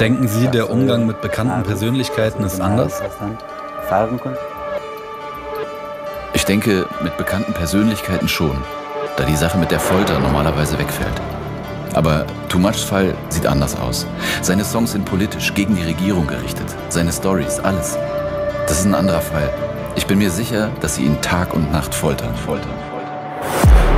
Denken Sie, der Umgang mit bekannten Persönlichkeiten ist anders? Ich denke, mit bekannten Persönlichkeiten schon, da die Sache mit der Folter normalerweise wegfällt. Aber Too Muchs Fall sieht anders aus. Seine Songs sind politisch, gegen die Regierung gerichtet. Seine Stories, alles. Das ist ein anderer Fall. Ich bin mir sicher, dass sie ihn Tag und Nacht foltern, foltern.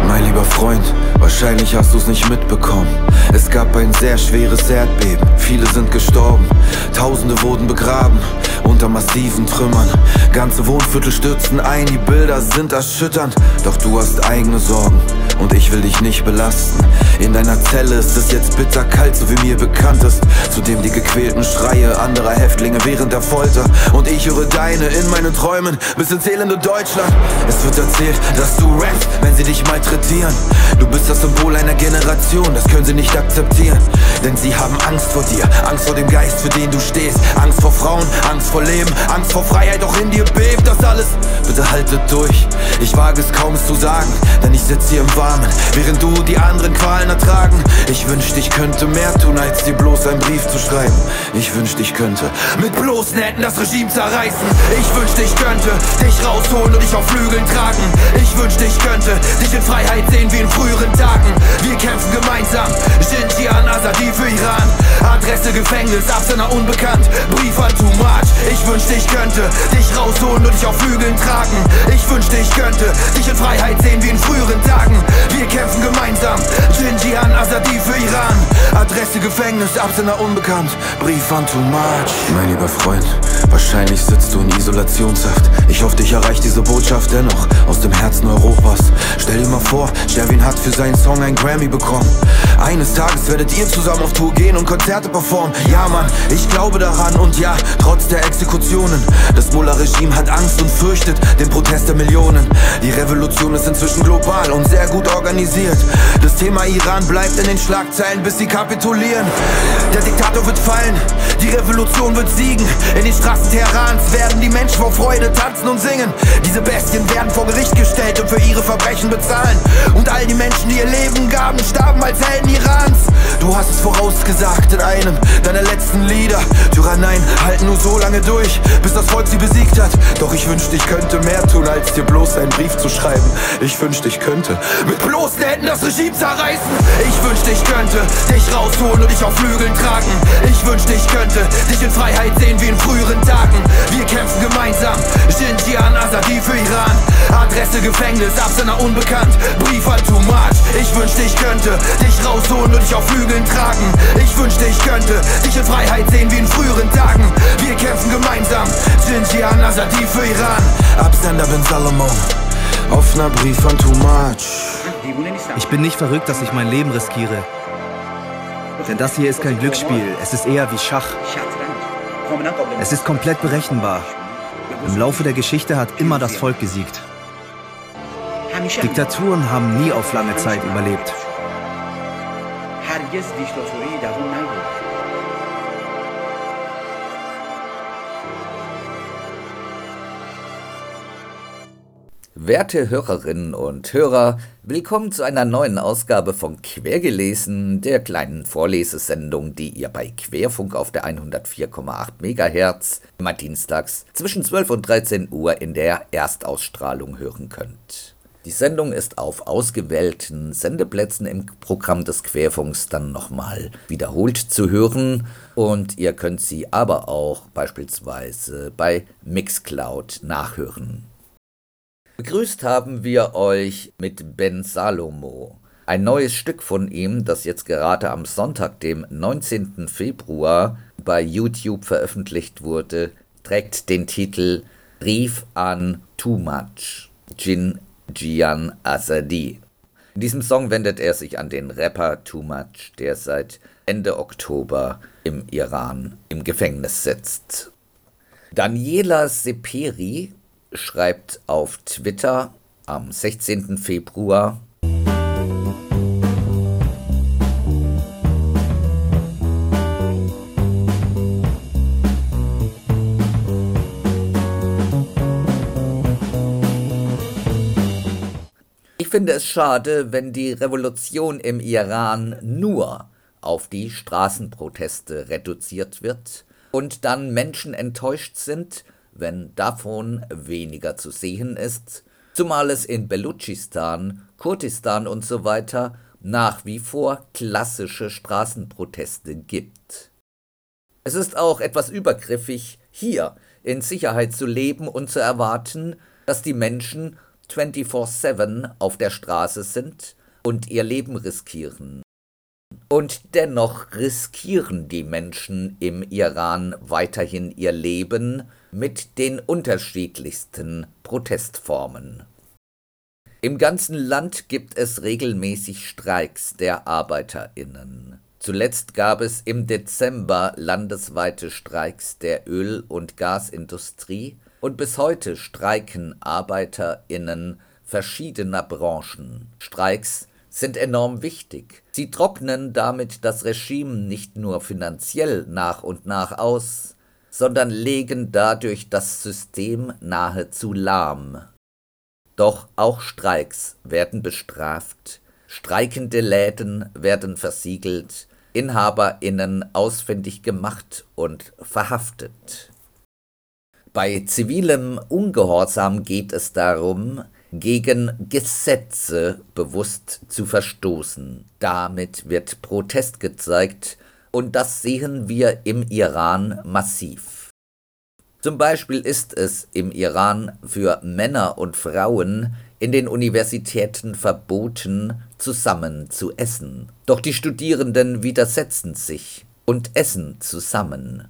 Mein lieber Freund, wahrscheinlich hast du's nicht mitbekommen. Es gab ein sehr schweres Erdbeben, viele sind gestorben, Tausende wurden begraben unter massiven Trümmern. Ganze Wohnviertel stürzten ein, die Bilder sind erschütternd. Doch du hast eigene Sorgen und ich will dich nicht belasten. In deiner Zelle ist es jetzt bitterkalt, so wie mir bekannt ist. Zudem die gequälten Schreie anderer Häftlinge während der Folter. Und ich höre deine in meinen Träumen bis ins elende Deutschland. Es wird erzählt, dass du rappst, wenn sie dich malträtieren. Du bist das Symbol einer Generation, das können sie nicht akzeptieren. Denn sie haben Angst vor dir, Angst vor dem Geist, für den du stehst. Angst vor Frauen, Angst vor Leben, Angst vor Freiheit, doch in dir bebt das alles. Bitte haltet durch, ich wage es kaum es zu sagen, denn ich sitze hier im Warmen, während du die anderen Qualen ertragen. Ich wünschte, ich könnte mehr tun, als dir bloß einen Brief zu schreiben. Ich wünschte, ich könnte mit bloßen Händen das Regime zerreißen. Ich wünschte, ich könnte dich rausholen und dich auf Flügeln tragen. Ich wünschte, ich könnte dich in Freiheit sehen wie in früheren Tagen. Wir kämpfen gemeinsam, Xinjiang, Azadi für Iran. Adresse Gefängnis, Absender unbekannt, Brief an Too Much. Ich wünschte, ich könnte dich rausholen und dich auf Flügeln tragen. Ich wünschte, ich könnte dich in Freiheit sehen wie in früheren Tagen. Wir kämpfen gemeinsam, Xinjiang, Azadi für Iran. Adresse Gefängnis, Absender unbekannt, Brief an Too Much. Mein lieber Freund, wahrscheinlich sitzt du in Isolationshaft. Ich hoffe, dich erreicht diese Botschaft dennoch aus dem Herzen Europas. Stell dir mal vor, Sherwin hat für seinen Song einen Grammy bekommen. Eines Tages werdet ihr zusammen auf Tour gehen und Konzerte performen. Ja, Mann, ich glaube daran und ja, trotz der Exekutionen. Das Mullah-Regime hat Angst und fürchtet den Protest der Millionen. Die Revolution ist inzwischen global und sehr gut organisiert. Das Thema Iran bleibt in den Schlagzeilen, bis sie kapitulieren. Der Diktator wird fallen, die Revolution wird siegen. In den Straßen Teherans werden die Menschen vor Freude tanzen und singen. Diese Bestien werden vor Gericht gestellt und für ihre Verbrechen bezahlen. Und all die Menschen, die ihr Leben gaben, starben als Helden Irans. Du hast es vorausgesagt in einem deiner letzten Lieder. Tyranneien halten nur so lange durch, bis das Volk sie besiegt hat. Doch ich wünschte, ich könnte mehr tun, als dir bloß einen Brief zu schreiben. Ich wünschte, ich könnte mit bloßen Händen das Regime zerreißen. Ich wünschte, ich könnte dich rausholen und dich auf Flügeln tragen. Ich wünschte, ich könnte dich in Freiheit sehen wie in früheren Tagen. Wir kämpfen gemeinsam, Xinjiang, Azadi für Iran. Adresse Gefängnis, Absender unbekannt, Brief an Too Much. Ich wünschte, ich könnte dich rausholen und dich auf Flügeln tragen. Ich wünschte, ich könnte dich in Freiheit sehen wie in früheren Tagen. Wir kämpfen gemeinsam, Xinjiang, Azadi für Iran. Absender bin Salomon, offener Brief an Too Much. Ich bin nicht verrückt, dass ich mein Leben riskiere. Denn das hier ist kein Glücksspiel, es ist eher wie Schach. Es ist komplett berechenbar. Im Laufe der Geschichte hat immer das Volk gesiegt. Diktaturen haben nie auf lange Zeit überlebt. Werte Hörerinnen und Hörer, willkommen zu einer neuen Ausgabe von Quergelesen, der kleinen Vorlesesendung, die ihr bei Querfunk auf der 104,8 MHz immer dienstags zwischen 12 und 13 Uhr in der Erstausstrahlung hören könnt. Die Sendung ist auf ausgewählten Sendeplätzen im Programm des Querfunks dann nochmal wiederholt zu hören und ihr könnt sie aber auch beispielsweise bei Mixcloud nachhören. Begrüßt haben wir euch mit Ben Salomo. Ein neues Stück von ihm, das jetzt gerade am Sonntag, dem 19. Februar, bei YouTube veröffentlicht wurde, trägt den Titel Brief an Too Much. Jin Jian Azadi. In diesem Song wendet er sich an den Rapper Too Much, der seit Ende Oktober im Iran im Gefängnis sitzt. Daniela Seperi schreibt auf Twitter am 16. Februar Ich finde es schade, wenn die Revolution im Iran nur auf die Straßenproteste reduziert wird und dann Menschen enttäuscht sind, wenn davon weniger zu sehen ist, zumal es in Belutschistan, Kurdistan und so weiter nach wie vor klassische Straßenproteste gibt. Es ist auch etwas übergriffig, hier in Sicherheit zu leben und zu erwarten, dass die Menschen 24/7 auf der Straße sind und ihr Leben riskieren. Und dennoch riskieren die Menschen im Iran weiterhin ihr Leben mit den unterschiedlichsten Protestformen. Im ganzen Land gibt es regelmäßig Streiks der Arbeiterinnen. Zuletzt gab es im Dezember landesweite Streiks der Öl- und Gasindustrie und bis heute streiken Arbeiterinnen verschiedener Branchen. Streiks sind enorm wichtig. Sie trocknen damit das Regime nicht nur finanziell nach und nach aus, sondern legen dadurch das System nahezu lahm. Doch auch Streiks werden bestraft, streikende Läden werden versiegelt, Inhaberinnen ausfindig gemacht und verhaftet. Bei zivilem Ungehorsam geht es darum, gegen Gesetze bewusst zu verstoßen. Damit wird Protest gezeigt und das sehen wir im Iran massiv. Zum Beispiel ist es im Iran für Männer und Frauen in den Universitäten verboten, zusammen zu essen. Doch die Studierenden widersetzen sich und essen zusammen.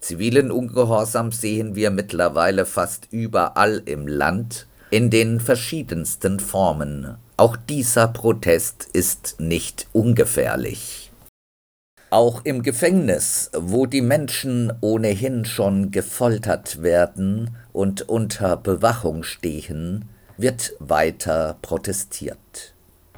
Zivilen Ungehorsam sehen wir mittlerweile fast überall im Land, in den verschiedensten Formen. Auch dieser Protest ist nicht ungefährlich. Auch im Gefängnis, wo die Menschen ohnehin schon gefoltert werden und unter Bewachung stehen, wird weiter protestiert.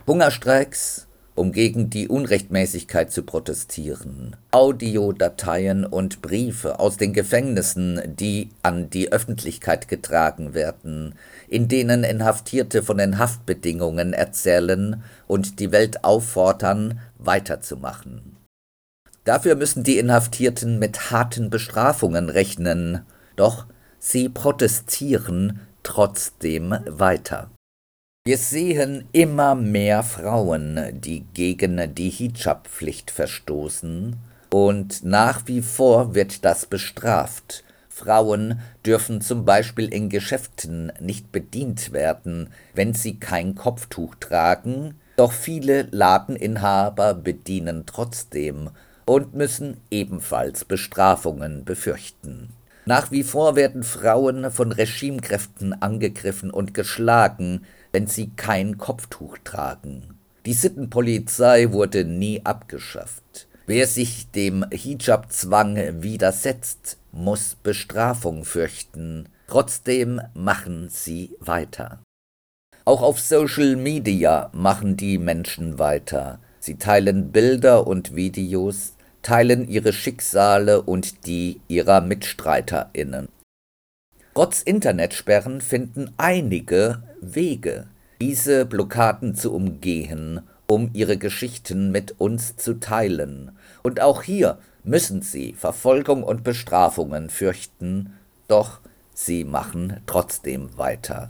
Hungerstreiks, um gegen die Unrechtmäßigkeit zu protestieren. Audiodateien und Briefe aus den Gefängnissen, die an die Öffentlichkeit getragen werden, in denen Inhaftierte von den Haftbedingungen erzählen und die Welt auffordern, weiterzumachen. Dafür müssen die Inhaftierten mit harten Bestrafungen rechnen, doch sie protestieren trotzdem weiter. Wir sehen immer mehr Frauen, die gegen die Hijab-Pflicht verstoßen, und nach wie vor wird das bestraft. Frauen dürfen zum Beispiel in Geschäften nicht bedient werden, wenn sie kein Kopftuch tragen, doch viele Ladeninhaber bedienen trotzdem und müssen ebenfalls Bestrafungen befürchten. Nach wie vor werden Frauen von Regimekräften angegriffen und geschlagen, wenn sie kein Kopftuch tragen. Die Sittenpolizei wurde nie abgeschafft. Wer sich dem Hijab-Zwang widersetzt, muss Bestrafung fürchten. Trotzdem machen sie weiter. Auch auf Social Media machen die Menschen weiter. Sie teilen Bilder und Videos, teilen ihre Schicksale und die ihrer Mitstreiterinnen. Trotz Internetsperren finden einige Wege, diese Blockaden zu umgehen, um ihre Geschichten mit uns zu teilen. Und auch hier müssen sie Verfolgung und Bestrafungen fürchten, doch sie machen trotzdem weiter.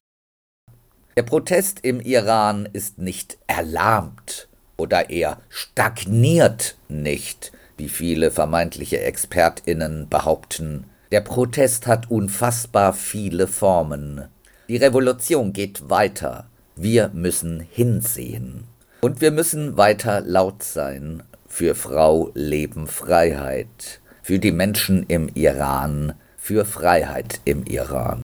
Der Protest im Iran ist nicht erlahmt oder er stagniert nicht, wie viele vermeintliche Expertinnen behaupten. Der Protest hat unfassbar viele Formen. Die Revolution geht weiter. Wir müssen hinsehen. Und wir müssen weiter laut sein für Frau, Leben, Freiheit, für die Menschen im Iran, für Freiheit im Iran.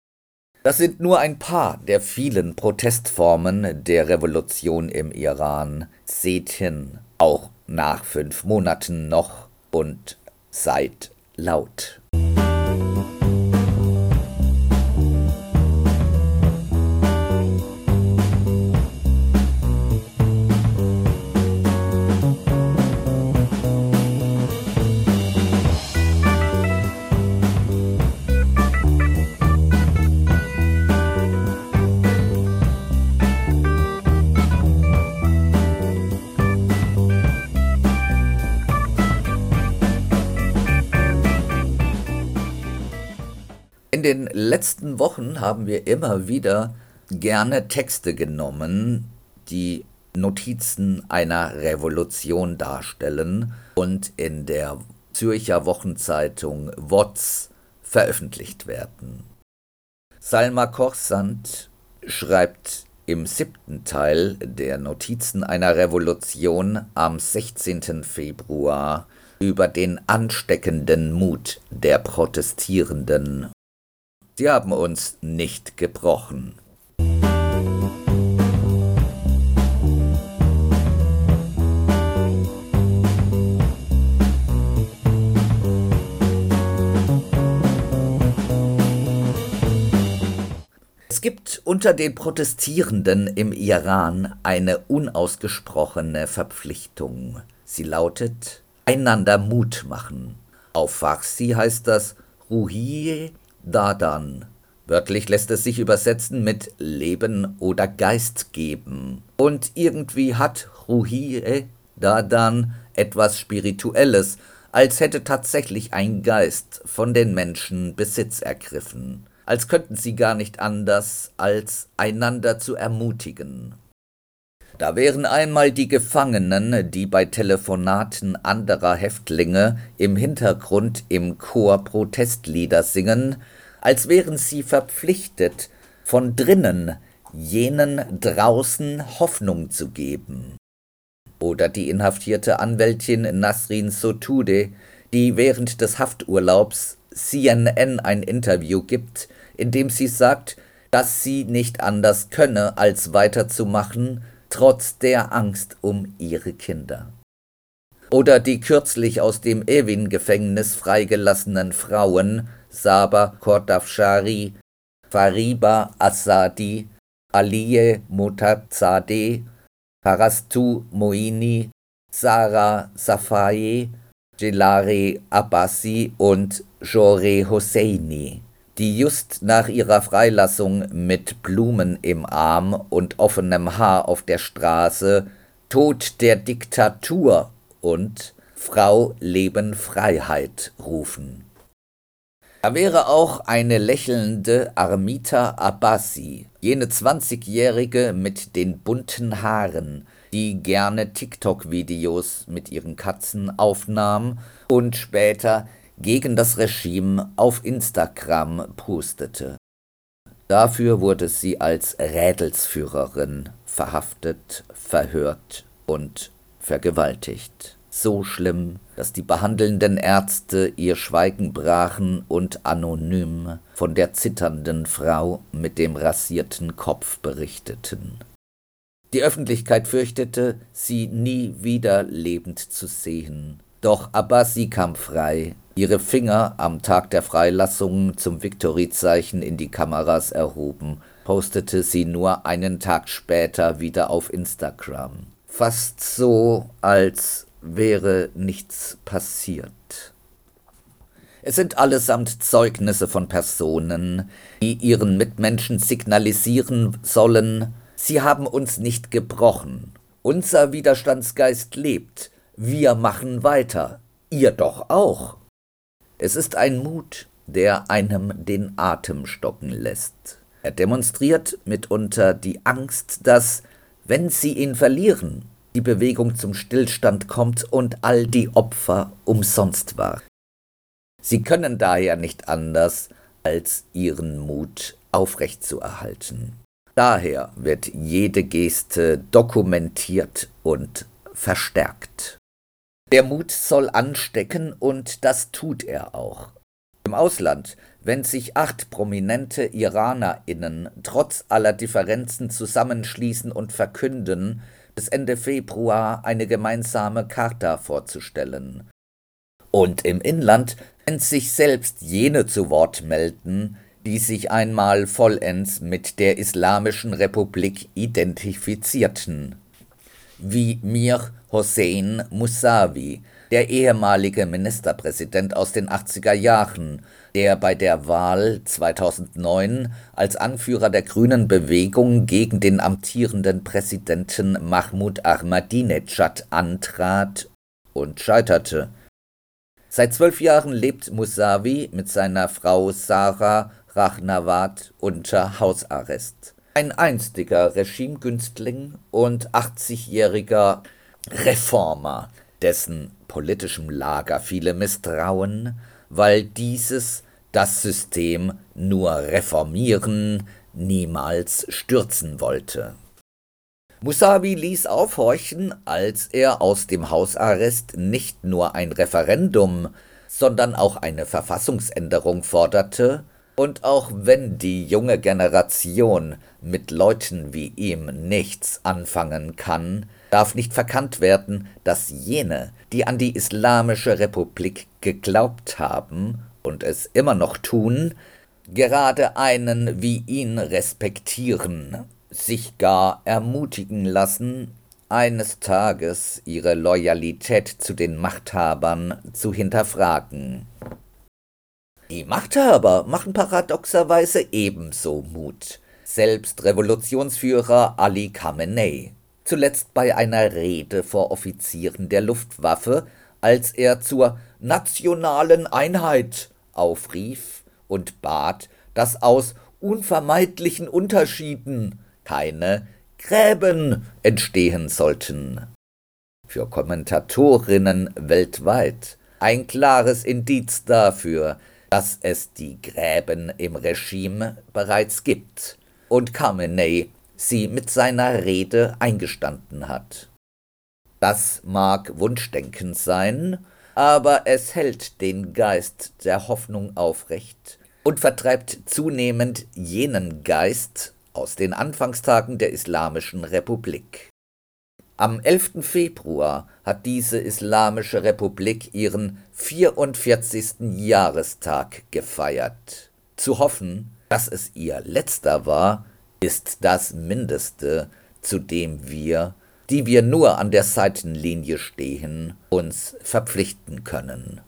Das sind nur ein paar der vielen Protestformen der Revolution im Iran. Seht hin, auch nach fünf Monaten noch und seid laut. Letzten Wochen haben wir immer wieder gerne Texte genommen, die Notizen einer Revolution darstellen und in der Zürcher Wochenzeitung WOTS veröffentlicht werden. Salma Korsand schreibt im siebten Teil der Notizen einer Revolution am 16. Februar über den ansteckenden Mut der Protestierenden Sie haben uns nicht gebrochen. Es gibt unter den Protestierenden im Iran eine unausgesprochene Verpflichtung. Sie lautet einander Mut machen. Auf Farsi heißt das Ruhiye Dadan. Wörtlich lässt es sich übersetzen mit Leben oder Geist geben. Und irgendwie hat Ruhiye Dadan etwas Spirituelles, als hätte tatsächlich ein Geist von den Menschen Besitz ergriffen, als könnten sie gar nicht anders, als einander zu ermutigen. Da wären einmal die Gefangenen, die bei Telefonaten anderer Häftlinge im Hintergrund im Chor Protestlieder singen, als wären sie verpflichtet, von drinnen jenen draußen Hoffnung zu geben. Oder die inhaftierte Anwältin Nasrin Sotude, die während des Hafturlaubs CNN ein Interview gibt, in dem sie sagt, dass sie nicht anders könne, als weiterzumachen, trotz der Angst um ihre Kinder. Oder die kürzlich aus dem Evin-Gefängnis freigelassenen Frauen Saba Kordafshari, Fariba Assadi, Aliye Motazadeh, Parastu Moini, Sarah Safaye, Jelare Abbasi und Jore Hosseini die just nach ihrer Freilassung mit Blumen im Arm und offenem Haar auf der Straße Tod der Diktatur und Frau Leben Freiheit rufen. Da wäre auch eine lächelnde Armita Abbasi, jene zwanzigjährige mit den bunten Haaren, die gerne TikTok-Videos mit ihren Katzen aufnahm und später gegen das Regime auf Instagram postete. Dafür wurde sie als Rädelsführerin verhaftet, verhört und vergewaltigt. So schlimm, dass die behandelnden Ärzte ihr Schweigen brachen und anonym von der zitternden Frau mit dem rasierten Kopf berichteten. Die Öffentlichkeit fürchtete, sie nie wieder lebend zu sehen. Doch Abbasi kam frei ihre Finger am Tag der Freilassung zum Victory-Zeichen in die Kameras erhoben, postete sie nur einen Tag später wieder auf Instagram. Fast so, als wäre nichts passiert. Es sind allesamt Zeugnisse von Personen, die ihren Mitmenschen signalisieren sollen, sie haben uns nicht gebrochen. Unser Widerstandsgeist lebt. Wir machen weiter. Ihr doch auch. Es ist ein Mut, der einem den Atem stocken lässt. Er demonstriert mitunter die Angst, dass, wenn sie ihn verlieren, die Bewegung zum Stillstand kommt und all die Opfer umsonst war. Sie können daher nicht anders, als ihren Mut aufrechtzuerhalten. Daher wird jede Geste dokumentiert und verstärkt. Der Mut soll anstecken und das tut er auch. Im Ausland, wenn sich acht prominente IranerInnen trotz aller Differenzen zusammenschließen und verkünden, bis Ende Februar eine gemeinsame Charta vorzustellen. Und im Inland, wenn sich selbst jene zu Wort melden, die sich einmal vollends mit der Islamischen Republik identifizierten. Wie Mir Hossein Mousavi, der ehemalige Ministerpräsident aus den 80er Jahren, der bei der Wahl 2009 als Anführer der grünen Bewegung gegen den amtierenden Präsidenten Mahmoud Ahmadinejad antrat und scheiterte. Seit zwölf Jahren lebt Musavi mit seiner Frau Sarah Rahnawat unter Hausarrest. Ein einstiger Regimegünstling und 80-jähriger Reformer, dessen politischem Lager viele misstrauen, weil dieses das System nur reformieren, niemals stürzen wollte. Musavi ließ aufhorchen, als er aus dem Hausarrest nicht nur ein Referendum, sondern auch eine Verfassungsänderung forderte, und auch wenn die junge Generation mit Leuten wie ihm nichts anfangen kann, darf nicht verkannt werden, dass jene, die an die Islamische Republik geglaubt haben und es immer noch tun, gerade einen wie ihn respektieren, sich gar ermutigen lassen, eines Tages ihre Loyalität zu den Machthabern zu hinterfragen. Die Machthaber machen paradoxerweise ebenso Mut. Selbst Revolutionsführer Ali Khamenei, zuletzt bei einer Rede vor Offizieren der Luftwaffe, als er zur nationalen Einheit aufrief und bat, dass aus unvermeidlichen Unterschieden keine Gräben entstehen sollten. Für Kommentatorinnen weltweit ein klares Indiz dafür, dass es die Gräben im Regime bereits gibt und Khamenei sie mit seiner Rede eingestanden hat. Das mag Wunschdenken sein, aber es hält den Geist der Hoffnung aufrecht und vertreibt zunehmend jenen Geist aus den Anfangstagen der Islamischen Republik. Am 11. Februar hat diese Islamische Republik ihren 44. Jahrestag gefeiert. Zu hoffen, dass es ihr letzter war, ist das Mindeste, zu dem wir, die wir nur an der Seitenlinie stehen, uns verpflichten können.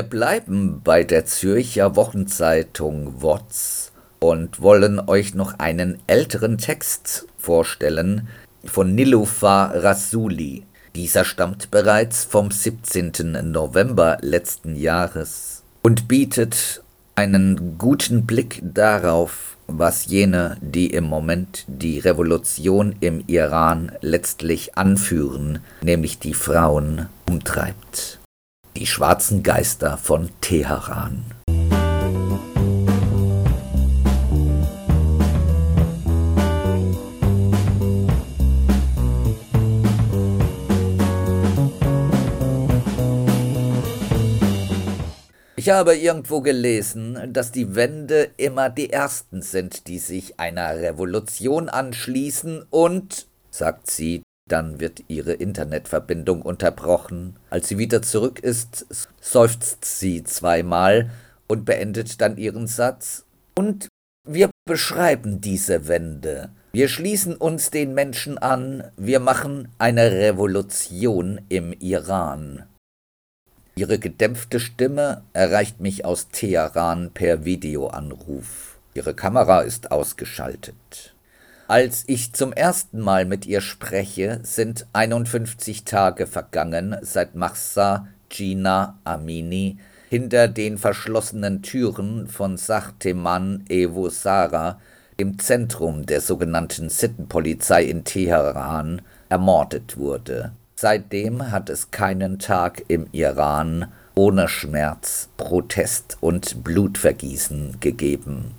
Wir bleiben bei der Zürcher Wochenzeitung WOTS und wollen euch noch einen älteren Text vorstellen von Nilufa Rasuli. Dieser stammt bereits vom 17. November letzten Jahres und bietet einen guten Blick darauf, was jene, die im Moment die Revolution im Iran letztlich anführen, nämlich die Frauen, umtreibt. Die schwarzen Geister von Teheran. Ich habe irgendwo gelesen, dass die Wände immer die Ersten sind, die sich einer Revolution anschließen und, sagt sie, dann wird ihre Internetverbindung unterbrochen. Als sie wieder zurück ist, seufzt sie zweimal und beendet dann ihren Satz. Und wir beschreiben diese Wende. Wir schließen uns den Menschen an, wir machen eine Revolution im Iran. Ihre gedämpfte Stimme erreicht mich aus Teheran per Videoanruf. Ihre Kamera ist ausgeschaltet. Als ich zum ersten Mal mit ihr spreche, sind 51 Tage vergangen, seit Mahsa Gina Amini hinter den verschlossenen Türen von Sachteman Evo Sara, dem Zentrum der sogenannten Sittenpolizei in Teheran, ermordet wurde. Seitdem hat es keinen Tag im Iran ohne Schmerz, Protest und Blutvergießen gegeben.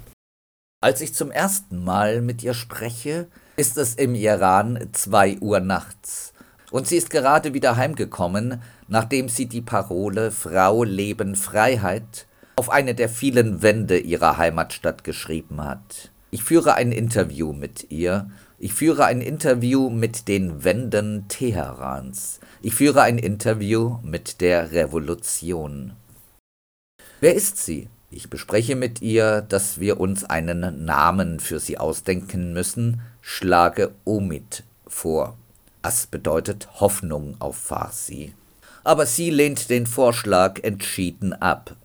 Als ich zum ersten Mal mit ihr spreche, ist es im Iran zwei Uhr nachts und sie ist gerade wieder heimgekommen, nachdem sie die Parole Frau, Leben, Freiheit auf eine der vielen Wände ihrer Heimatstadt geschrieben hat. Ich führe ein Interview mit ihr. Ich führe ein Interview mit den Wänden Teherans. Ich führe ein Interview mit der Revolution. Wer ist sie? Ich bespreche mit ihr, dass wir uns einen Namen für sie ausdenken müssen, schlage Omid vor. Das bedeutet Hoffnung auf Farsi. Aber sie lehnt den Vorschlag entschieden ab.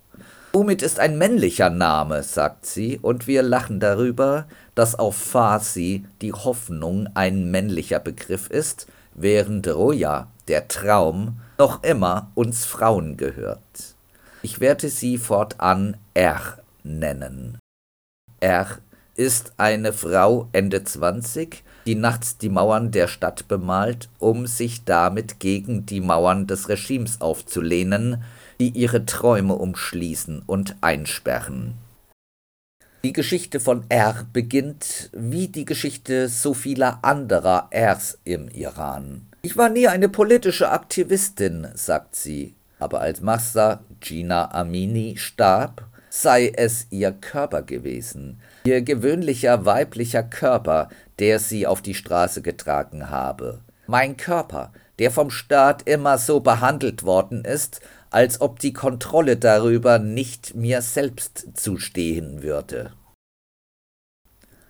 Umid ist ein männlicher Name, sagt sie, und wir lachen darüber, dass auf Farsi die Hoffnung ein männlicher Begriff ist, während Roja, der Traum, noch immer uns Frauen gehört. Ich werde sie fortan R nennen. R ist eine Frau Ende 20, die nachts die Mauern der Stadt bemalt, um sich damit gegen die Mauern des Regimes aufzulehnen, die ihre Träume umschließen und einsperren. Die Geschichte von R beginnt wie die Geschichte so vieler anderer Rs im Iran. Ich war nie eine politische Aktivistin, sagt sie, aber als Massa Gina Amini starb, sei es ihr Körper gewesen, ihr gewöhnlicher weiblicher Körper, der sie auf die Straße getragen habe. Mein Körper, der vom Staat immer so behandelt worden ist, als ob die Kontrolle darüber nicht mir selbst zustehen würde.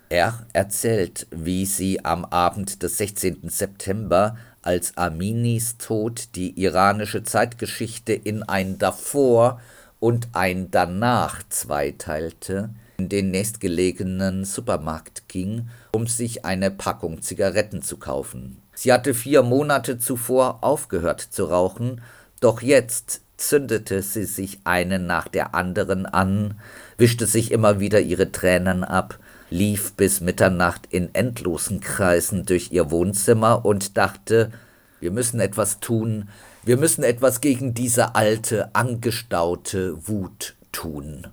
Er erzählt, wie sie am Abend des 16. September, als Aminis Tod die iranische Zeitgeschichte in ein Davor und ein Danach zweiteilte, in den nächstgelegenen Supermarkt ging, um sich eine Packung Zigaretten zu kaufen. Sie hatte vier Monate zuvor aufgehört zu rauchen, doch jetzt zündete sie sich eine nach der anderen an, wischte sich immer wieder ihre Tränen ab, lief bis Mitternacht in endlosen Kreisen durch ihr Wohnzimmer und dachte, wir müssen etwas tun, wir müssen etwas gegen diese alte, angestaute Wut tun.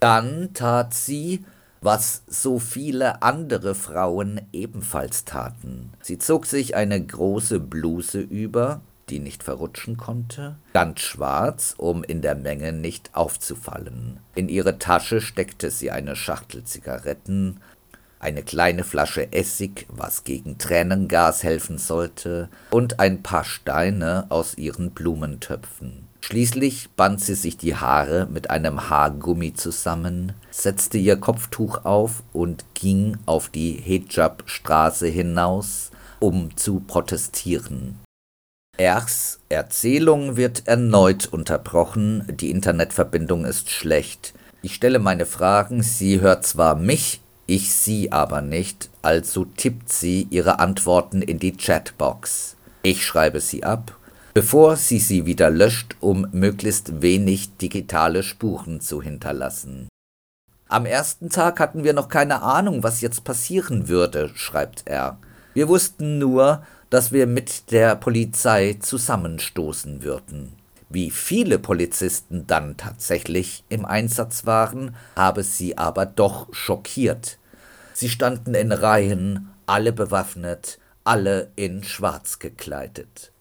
Dann tat sie, was so viele andere Frauen ebenfalls taten. Sie zog sich eine große Bluse über, die nicht verrutschen konnte, ganz schwarz, um in der Menge nicht aufzufallen. In ihre Tasche steckte sie eine Schachtel Zigaretten, eine kleine Flasche Essig, was gegen Tränengas helfen sollte, und ein paar Steine aus ihren Blumentöpfen. Schließlich band sie sich die Haare mit einem Haargummi zusammen, setzte ihr Kopftuch auf und ging auf die Hejab-Straße hinaus, um zu protestieren. Ers Erzählung wird erneut unterbrochen, die Internetverbindung ist schlecht. Ich stelle meine Fragen, sie hört zwar mich, ich sie aber nicht, also tippt sie ihre Antworten in die Chatbox. Ich schreibe sie ab bevor sie sie wieder löscht, um möglichst wenig digitale Spuren zu hinterlassen. Am ersten Tag hatten wir noch keine Ahnung, was jetzt passieren würde, schreibt er. Wir wussten nur, dass wir mit der Polizei zusammenstoßen würden. Wie viele Polizisten dann tatsächlich im Einsatz waren, habe sie aber doch schockiert. Sie standen in Reihen, alle bewaffnet, alle in Schwarz gekleidet.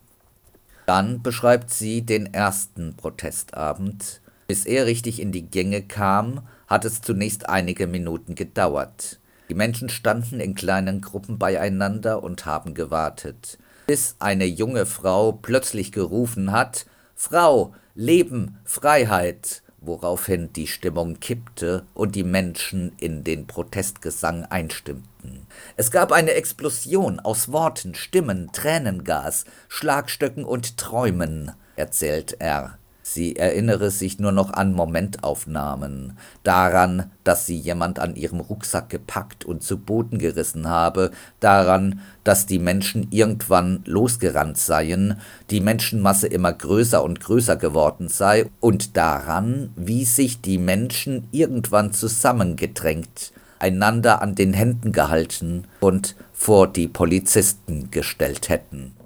Dann beschreibt sie den ersten Protestabend. Bis er richtig in die Gänge kam, hat es zunächst einige Minuten gedauert. Die Menschen standen in kleinen Gruppen beieinander und haben gewartet, bis eine junge Frau plötzlich gerufen hat Frau, Leben, Freiheit, woraufhin die Stimmung kippte und die Menschen in den Protestgesang einstimmten. Es gab eine Explosion aus Worten, Stimmen, Tränengas, Schlagstöcken und Träumen, erzählt er. Sie erinnere sich nur noch an Momentaufnahmen, daran, dass sie jemand an ihrem Rucksack gepackt und zu Boden gerissen habe, daran, dass die Menschen irgendwann losgerannt seien, die Menschenmasse immer größer und größer geworden sei, und daran, wie sich die Menschen irgendwann zusammengedrängt, einander an den Händen gehalten und vor die Polizisten gestellt hätten.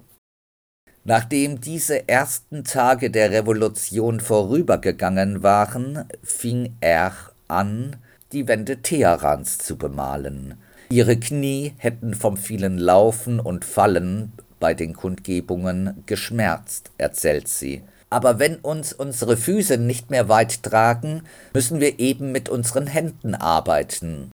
Nachdem diese ersten Tage der Revolution vorübergegangen waren, fing er an, die Wände Teherans zu bemalen. Ihre Knie hätten vom vielen Laufen und Fallen bei den Kundgebungen geschmerzt, erzählt sie. Aber wenn uns unsere Füße nicht mehr weit tragen, müssen wir eben mit unseren Händen arbeiten.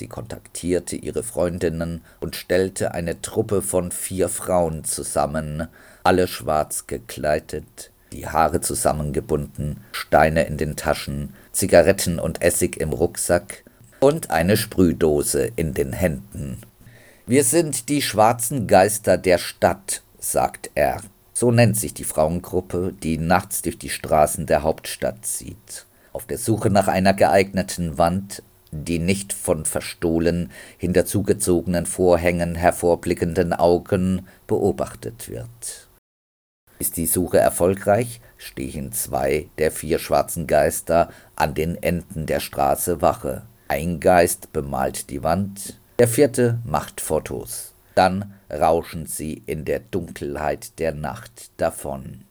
Sie kontaktierte ihre Freundinnen und stellte eine Truppe von vier Frauen zusammen, alle schwarz gekleidet, die Haare zusammengebunden, Steine in den Taschen, Zigaretten und Essig im Rucksack und eine Sprühdose in den Händen. Wir sind die schwarzen Geister der Stadt, sagt er. So nennt sich die Frauengruppe, die nachts durch die Straßen der Hauptstadt zieht. Auf der Suche nach einer geeigneten Wand die nicht von verstohlen, hinter zugezogenen Vorhängen hervorblickenden Augen beobachtet wird. Ist die Suche erfolgreich, stehen zwei der vier schwarzen Geister an den Enden der Straße Wache. Ein Geist bemalt die Wand, der vierte macht Fotos. Dann rauschen sie in der Dunkelheit der Nacht davon.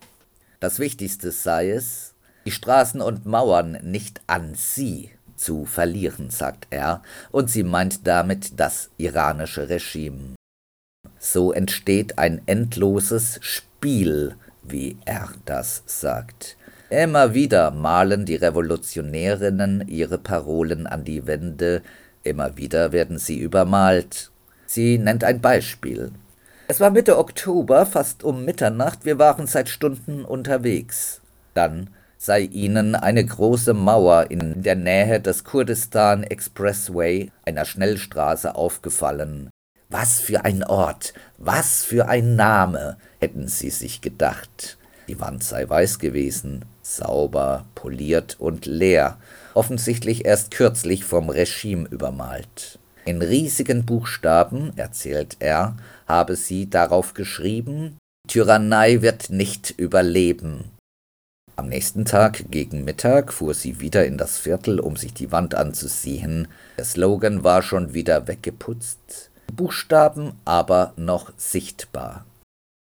Das Wichtigste sei es, die Straßen und Mauern nicht an sie zu verlieren, sagt er, und sie meint damit das iranische Regime. So entsteht ein endloses Spiel, wie er das sagt. Immer wieder malen die Revolutionärinnen ihre Parolen an die Wände, immer wieder werden sie übermalt. Sie nennt ein Beispiel. Es war Mitte Oktober, fast um Mitternacht, wir waren seit Stunden unterwegs. Dann sei ihnen eine große Mauer in der Nähe des Kurdistan Expressway, einer Schnellstraße, aufgefallen. Was für ein Ort, was für ein Name, hätten sie sich gedacht. Die Wand sei weiß gewesen, sauber, poliert und leer, offensichtlich erst kürzlich vom Regime übermalt. In riesigen Buchstaben, erzählt er, habe sie darauf geschrieben, Tyrannei wird nicht überleben. Am nächsten Tag gegen Mittag fuhr sie wieder in das Viertel, um sich die Wand anzusehen. Der Slogan war schon wieder weggeputzt, Buchstaben aber noch sichtbar.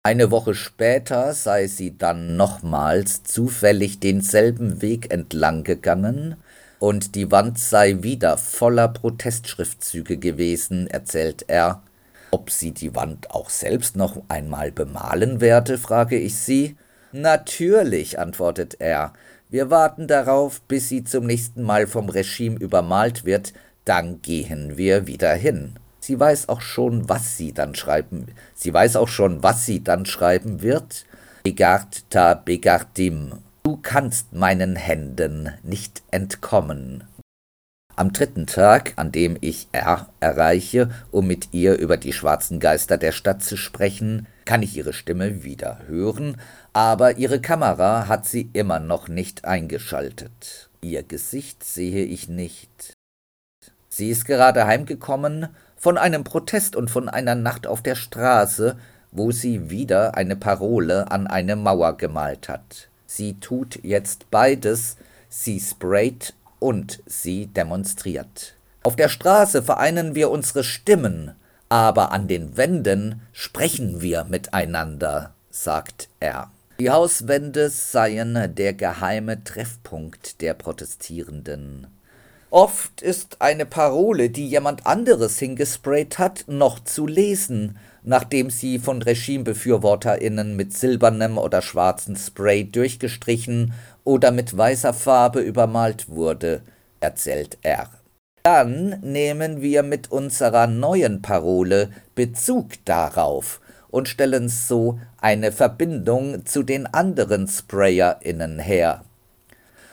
Eine Woche später sei sie dann nochmals zufällig denselben Weg entlang gegangen, und die Wand sei wieder voller Protestschriftzüge gewesen, erzählt er. Ob sie die Wand auch selbst noch einmal bemalen werde, frage ich sie. Natürlich, antwortet er, wir warten darauf, bis sie zum nächsten Mal vom Regime übermalt wird, dann gehen wir wieder hin. Sie weiß auch schon, was sie dann schreiben. Sie weiß auch schon, was sie dann schreiben wird. Begard ta begardim. Du kannst meinen Händen nicht entkommen. Am dritten Tag, an dem ich R erreiche, um mit ihr über die schwarzen Geister der Stadt zu sprechen, kann ich ihre Stimme wieder hören, aber ihre Kamera hat sie immer noch nicht eingeschaltet. Ihr Gesicht sehe ich nicht. Sie ist gerade heimgekommen von einem Protest und von einer Nacht auf der Straße, wo sie wieder eine Parole an eine Mauer gemalt hat. Sie tut jetzt beides, sie sprayt und sie demonstriert. Auf der Straße vereinen wir unsere Stimmen, aber an den Wänden sprechen wir miteinander, sagt er. Die Hauswände seien der geheime Treffpunkt der Protestierenden. Oft ist eine Parole, die jemand anderes hingesprayt hat, noch zu lesen, nachdem sie von Regimebefürworterinnen mit silbernem oder schwarzem Spray durchgestrichen oder mit weißer Farbe übermalt wurde, erzählt er. Dann nehmen wir mit unserer neuen Parole Bezug darauf und stellen so eine Verbindung zu den anderen SprayerInnen her.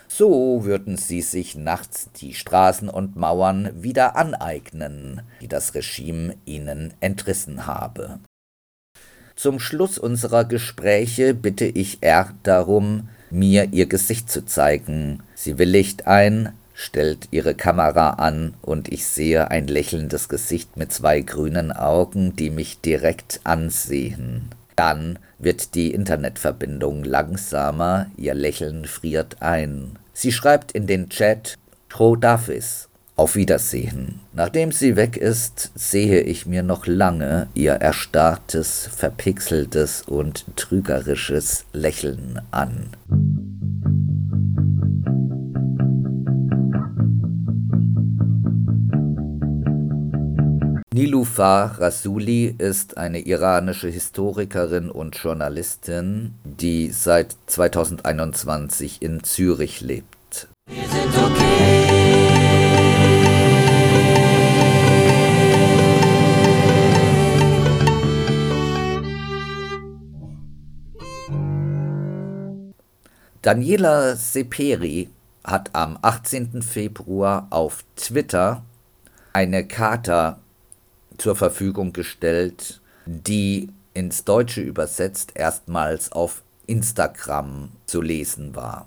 So würden sie sich nachts die Straßen und Mauern wieder aneignen, die das Regime ihnen entrissen habe. Zum Schluss unserer Gespräche bitte ich R darum, mir ihr Gesicht zu zeigen. Sie willigt ein, stellt ihre Kamera an und ich sehe ein lächelndes Gesicht mit zwei grünen Augen, die mich direkt ansehen. Dann wird die Internetverbindung langsamer, ihr Lächeln friert ein. Sie schreibt in den Chat Tro Davis. Auf Wiedersehen. Nachdem sie weg ist, sehe ich mir noch lange ihr erstarrtes, verpixeltes und trügerisches Lächeln an. Nilufar Rasuli ist eine iranische Historikerin und Journalistin, die seit 2021 in Zürich lebt. Wir sind okay. Daniela Seperi hat am 18. Februar auf Twitter eine Charta zur Verfügung gestellt, die ins Deutsche übersetzt erstmals auf Instagram zu lesen war.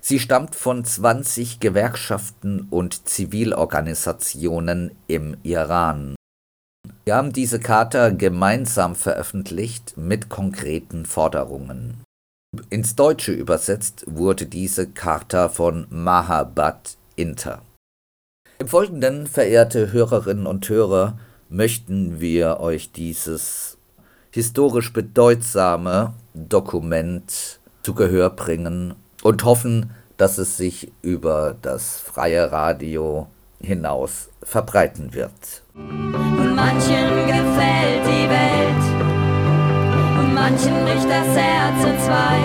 Sie stammt von 20 Gewerkschaften und Zivilorganisationen im Iran. Wir haben diese Charta gemeinsam veröffentlicht mit konkreten Forderungen. Ins Deutsche übersetzt wurde diese Charta von Mahabad Inter. Im Folgenden, verehrte Hörerinnen und Hörer, möchten wir euch dieses historisch bedeutsame Dokument zu Gehör bringen und hoffen, dass es sich über das freie Radio hinaus verbreiten wird. Manchen gefällt die Welt und manchen bricht das Herz in zwei.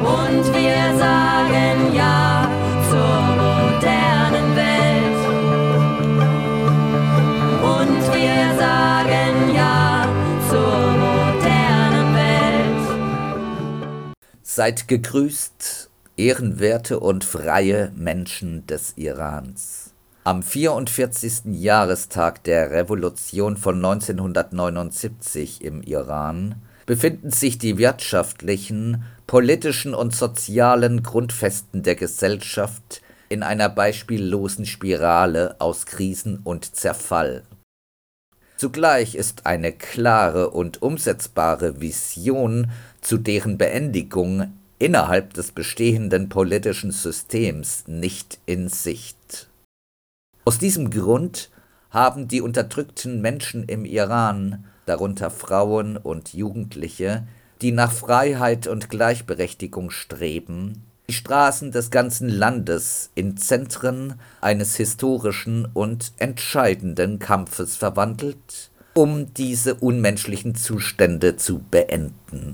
Und wir sagen ja Seid gegrüßt, ehrenwerte und freie Menschen des Irans. Am 44. Jahrestag der Revolution von 1979 im Iran befinden sich die wirtschaftlichen, politischen und sozialen Grundfesten der Gesellschaft in einer beispiellosen Spirale aus Krisen und Zerfall. Zugleich ist eine klare und umsetzbare Vision zu deren Beendigung innerhalb des bestehenden politischen Systems nicht in Sicht. Aus diesem Grund haben die unterdrückten Menschen im Iran, darunter Frauen und Jugendliche, die nach Freiheit und Gleichberechtigung streben, die Straßen des ganzen Landes in Zentren eines historischen und entscheidenden Kampfes verwandelt, um diese unmenschlichen Zustände zu beenden.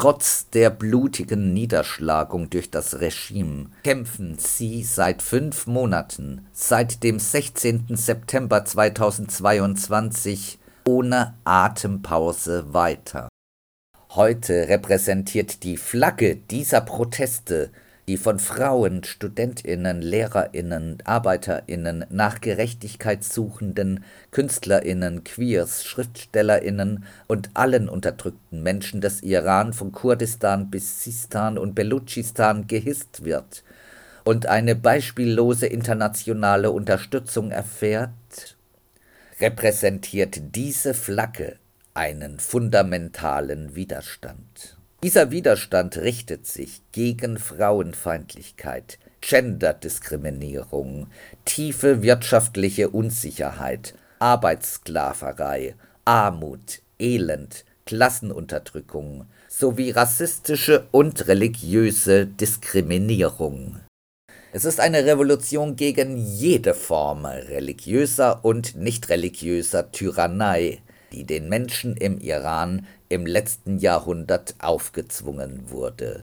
Trotz der blutigen Niederschlagung durch das Regime kämpfen sie seit fünf Monaten, seit dem 16. September 2022, ohne Atempause weiter. Heute repräsentiert die Flagge dieser Proteste, die von Frauen, Studentinnen, Lehrerinnen, Arbeiterinnen, nach Gerechtigkeit suchenden Künstlerinnen, Queers, Schriftstellerinnen und allen unterdrückten Menschen des Iran von Kurdistan bis Sistan und Belutschistan gehisst wird und eine beispiellose internationale Unterstützung erfährt, repräsentiert diese Flagge einen fundamentalen Widerstand. Dieser Widerstand richtet sich gegen Frauenfeindlichkeit, Genderdiskriminierung, tiefe wirtschaftliche Unsicherheit, Arbeitssklaverei, Armut, Elend, Klassenunterdrückung sowie rassistische und religiöse Diskriminierung. Es ist eine Revolution gegen jede Form religiöser und nicht religiöser Tyrannei, die den Menschen im Iran im letzten Jahrhundert aufgezwungen wurde.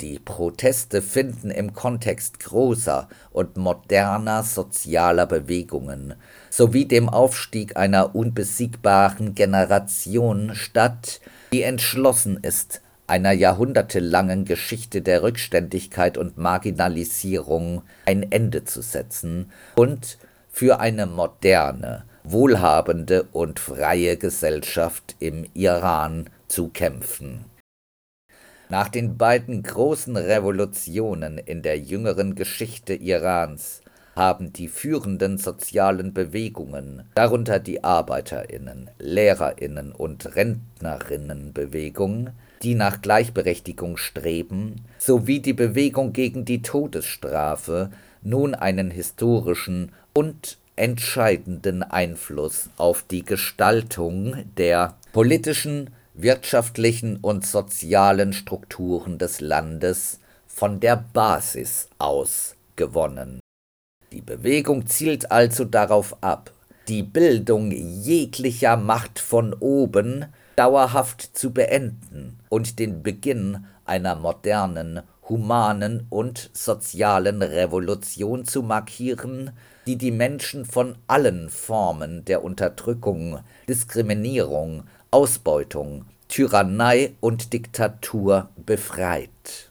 Die Proteste finden im Kontext großer und moderner sozialer Bewegungen sowie dem Aufstieg einer unbesiegbaren Generation statt, die entschlossen ist, einer jahrhundertelangen Geschichte der Rückständigkeit und Marginalisierung ein Ende zu setzen und für eine moderne, wohlhabende und freie Gesellschaft im Iran zu kämpfen. Nach den beiden großen Revolutionen in der jüngeren Geschichte Irans haben die führenden sozialen Bewegungen, darunter die Arbeiterinnen, Lehrerinnen und Rentnerinnenbewegung, die nach Gleichberechtigung streben, sowie die Bewegung gegen die Todesstrafe nun einen historischen und entscheidenden Einfluss auf die Gestaltung der politischen, wirtschaftlichen und sozialen Strukturen des Landes von der Basis aus gewonnen. Die Bewegung zielt also darauf ab, die Bildung jeglicher Macht von oben dauerhaft zu beenden und den Beginn einer modernen, humanen und sozialen Revolution zu markieren, die die Menschen von allen Formen der Unterdrückung, Diskriminierung, Ausbeutung, Tyrannei und Diktatur befreit.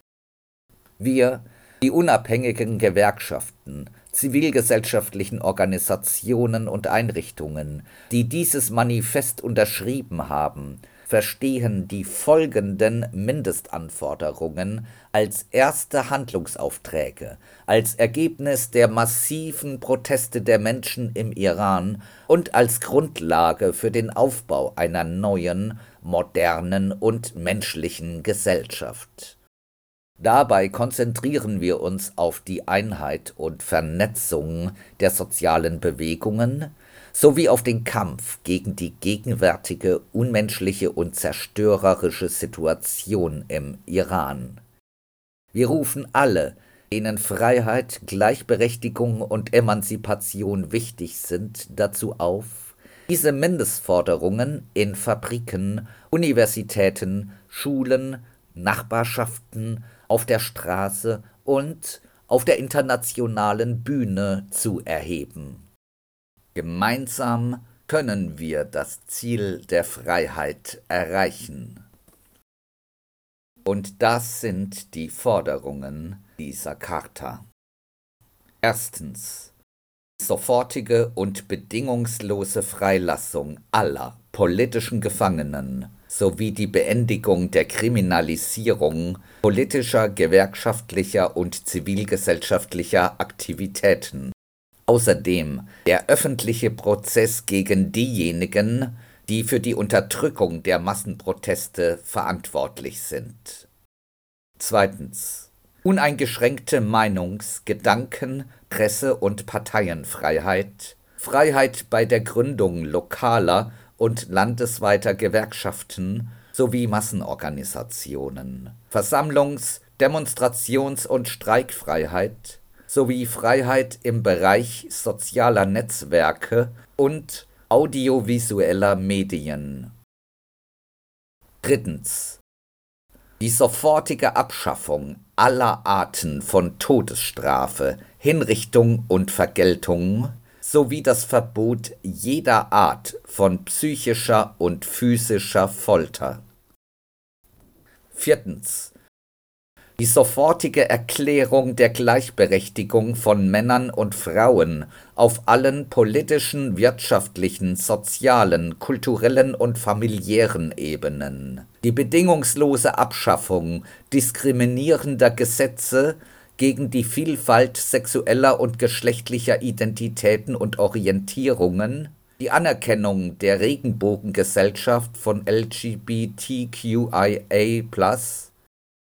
Wir, die unabhängigen Gewerkschaften, zivilgesellschaftlichen Organisationen und Einrichtungen, die dieses Manifest unterschrieben haben, verstehen die folgenden Mindestanforderungen als erste Handlungsaufträge, als Ergebnis der massiven Proteste der Menschen im Iran und als Grundlage für den Aufbau einer neuen, modernen und menschlichen Gesellschaft. Dabei konzentrieren wir uns auf die Einheit und Vernetzung der sozialen Bewegungen sowie auf den Kampf gegen die gegenwärtige unmenschliche und zerstörerische Situation im Iran. Wir rufen alle, denen Freiheit, Gleichberechtigung und Emanzipation wichtig sind, dazu auf, diese Mindestforderungen in Fabriken, Universitäten, Schulen, Nachbarschaften auf der Straße und auf der internationalen Bühne zu erheben. Gemeinsam können wir das Ziel der Freiheit erreichen. Und das sind die Forderungen dieser Charta. Erstens. Sofortige und bedingungslose Freilassung aller politischen Gefangenen sowie die Beendigung der Kriminalisierung politischer, gewerkschaftlicher und zivilgesellschaftlicher Aktivitäten. Außerdem der öffentliche Prozess gegen diejenigen, die für die Unterdrückung der Massenproteste verantwortlich sind. Zweitens. Uneingeschränkte Meinungs-, Gedanken-, Presse- und Parteienfreiheit, Freiheit bei der Gründung lokaler und landesweiter Gewerkschaften sowie Massenorganisationen, Versammlungs-, Demonstrations- und Streikfreiheit sowie Freiheit im Bereich sozialer Netzwerke und audiovisueller Medien. Drittens. Die sofortige Abschaffung aller Arten von Todesstrafe, Hinrichtung und Vergeltung sowie das Verbot jeder Art von psychischer und physischer Folter. Viertens. Die sofortige Erklärung der Gleichberechtigung von Männern und Frauen auf allen politischen, wirtschaftlichen, sozialen, kulturellen und familiären Ebenen. Die bedingungslose Abschaffung diskriminierender Gesetze gegen die Vielfalt sexueller und geschlechtlicher Identitäten und Orientierungen, die Anerkennung der Regenbogengesellschaft von LGBTQIA+,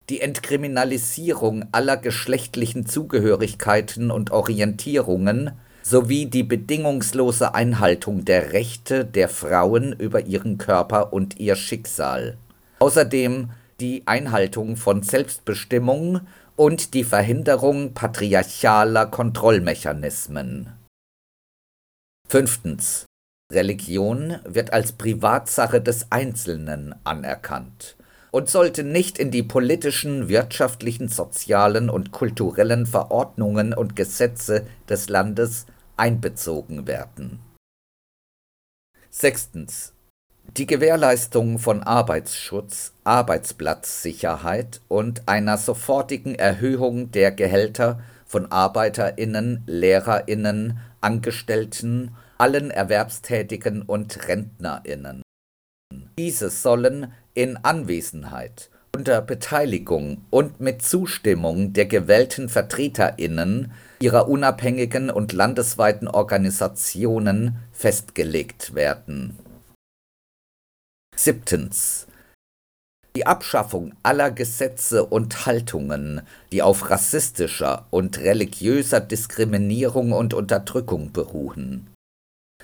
die Entkriminalisierung aller geschlechtlichen Zugehörigkeiten und Orientierungen sowie die bedingungslose Einhaltung der Rechte der Frauen über ihren Körper und ihr Schicksal. Außerdem die Einhaltung von Selbstbestimmung und die Verhinderung patriarchaler Kontrollmechanismen. Fünftens. Religion wird als Privatsache des Einzelnen anerkannt und sollte nicht in die politischen, wirtschaftlichen, sozialen und kulturellen Verordnungen und Gesetze des Landes einbezogen werden. Sechstens. Die Gewährleistung von Arbeitsschutz, Arbeitsplatzsicherheit und einer sofortigen Erhöhung der Gehälter von Arbeiterinnen, Lehrerinnen, Angestellten, allen Erwerbstätigen und Rentnerinnen. Diese sollen in Anwesenheit unter Beteiligung und mit Zustimmung der gewählten Vertreterinnen ihrer unabhängigen und landesweiten Organisationen festgelegt werden. Siebtens. Die Abschaffung aller Gesetze und Haltungen, die auf rassistischer und religiöser Diskriminierung und Unterdrückung beruhen.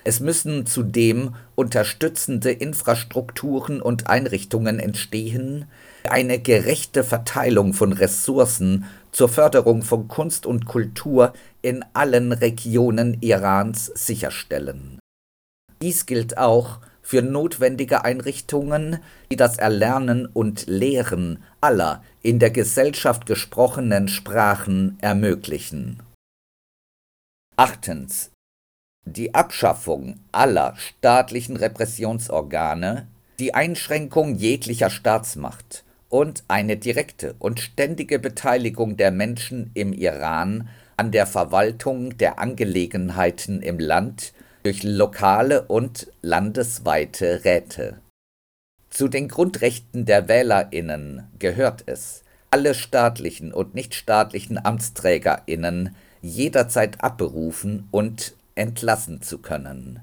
Es müssen zudem unterstützende Infrastrukturen und Einrichtungen entstehen, eine gerechte Verteilung von Ressourcen zur Förderung von Kunst und Kultur in allen Regionen Irans sicherstellen. Dies gilt auch für notwendige Einrichtungen, die das Erlernen und Lehren aller in der Gesellschaft gesprochenen Sprachen ermöglichen. Achtens die Abschaffung aller staatlichen Repressionsorgane, die Einschränkung jeglicher Staatsmacht und eine direkte und ständige Beteiligung der Menschen im Iran an der Verwaltung der Angelegenheiten im Land durch lokale und landesweite Räte. Zu den Grundrechten der Wählerinnen gehört es, alle staatlichen und nichtstaatlichen Amtsträgerinnen jederzeit abberufen und entlassen zu können.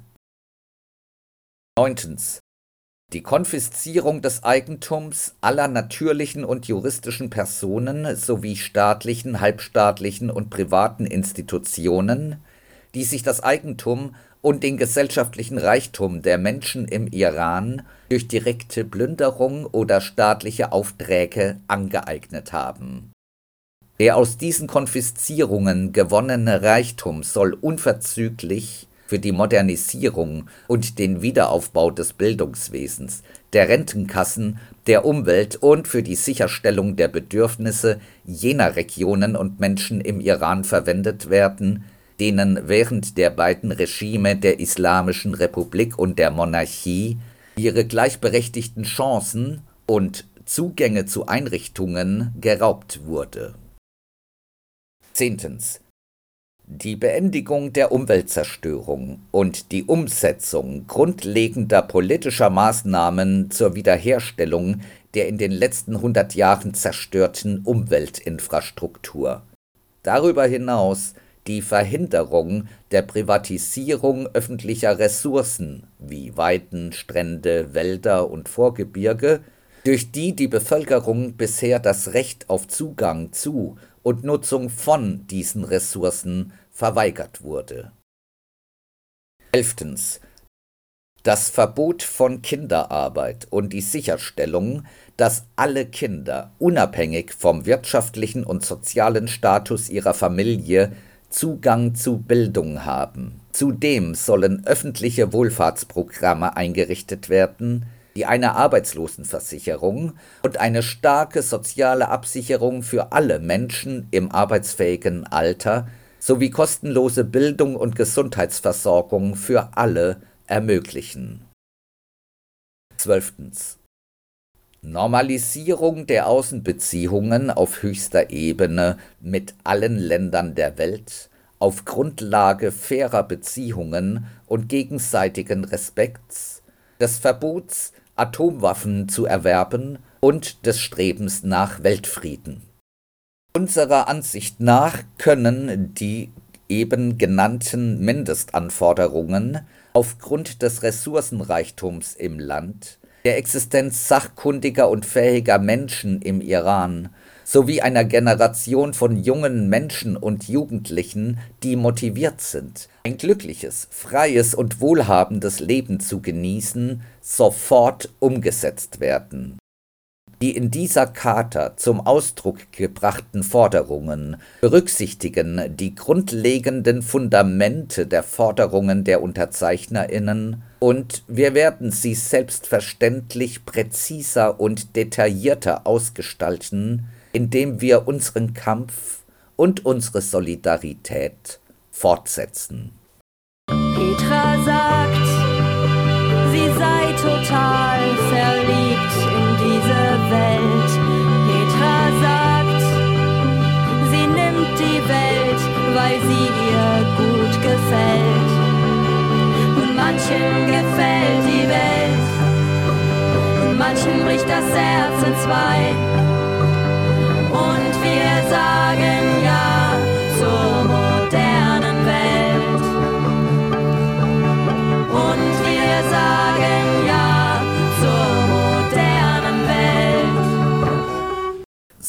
9. Die Konfiszierung des Eigentums aller natürlichen und juristischen Personen sowie staatlichen, halbstaatlichen und privaten Institutionen, die sich das Eigentum und den gesellschaftlichen Reichtum der Menschen im Iran durch direkte Plünderung oder staatliche Aufträge angeeignet haben der aus diesen Konfiszierungen gewonnene Reichtum soll unverzüglich für die Modernisierung und den Wiederaufbau des Bildungswesens, der Rentenkassen, der Umwelt und für die Sicherstellung der Bedürfnisse jener Regionen und Menschen im Iran verwendet werden, denen während der beiden Regime der Islamischen Republik und der Monarchie ihre gleichberechtigten Chancen und Zugänge zu Einrichtungen geraubt wurde Zehntens. Die Beendigung der Umweltzerstörung und die Umsetzung grundlegender politischer Maßnahmen zur Wiederherstellung der in den letzten hundert Jahren zerstörten Umweltinfrastruktur. Darüber hinaus die Verhinderung der Privatisierung öffentlicher Ressourcen wie Weiden, Strände, Wälder und Vorgebirge, durch die die Bevölkerung bisher das Recht auf Zugang zu und Nutzung von diesen Ressourcen verweigert wurde. 11. Das Verbot von Kinderarbeit und die Sicherstellung, dass alle Kinder unabhängig vom wirtschaftlichen und sozialen Status ihrer Familie Zugang zu Bildung haben. Zudem sollen öffentliche Wohlfahrtsprogramme eingerichtet werden, die eine Arbeitslosenversicherung und eine starke soziale Absicherung für alle Menschen im arbeitsfähigen Alter sowie kostenlose Bildung und Gesundheitsversorgung für alle ermöglichen. 12. Normalisierung der Außenbeziehungen auf höchster Ebene mit allen Ländern der Welt auf Grundlage fairer Beziehungen und gegenseitigen Respekts, des Verbots Atomwaffen zu erwerben und des Strebens nach Weltfrieden. Unserer Ansicht nach können die eben genannten Mindestanforderungen aufgrund des Ressourcenreichtums im Land, der Existenz sachkundiger und fähiger Menschen im Iran sowie einer Generation von jungen Menschen und Jugendlichen, die motiviert sind, ein glückliches, freies und wohlhabendes Leben zu genießen, sofort umgesetzt werden. Die in dieser Charta zum Ausdruck gebrachten Forderungen berücksichtigen die grundlegenden Fundamente der Forderungen der Unterzeichnerinnen und wir werden sie selbstverständlich präziser und detaillierter ausgestalten, indem wir unseren Kampf und unsere Solidarität fortsetzen. Petra sagt, sie sei total verliebt in diese Welt. Petra sagt, sie nimmt die Welt, weil sie ihr gut gefällt. Und manchen gefällt die Welt, und manchen bricht das Herz in zwei.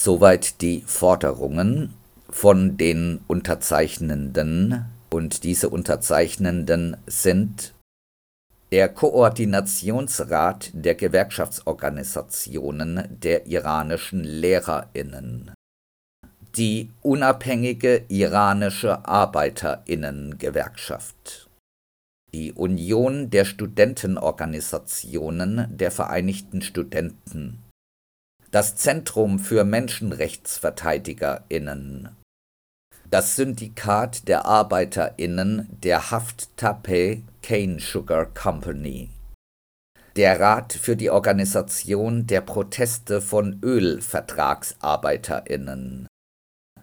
Soweit die Forderungen von den Unterzeichnenden. Und diese Unterzeichnenden sind der Koordinationsrat der Gewerkschaftsorganisationen der iranischen Lehrerinnen, die unabhängige iranische Arbeiterinnengewerkschaft, die Union der Studentenorganisationen der Vereinigten Studenten, das Zentrum für Menschenrechtsverteidigerinnen, das Syndikat der Arbeiterinnen der Haft-Tape Cane Sugar Company, der Rat für die Organisation der Proteste von Ölvertragsarbeiterinnen,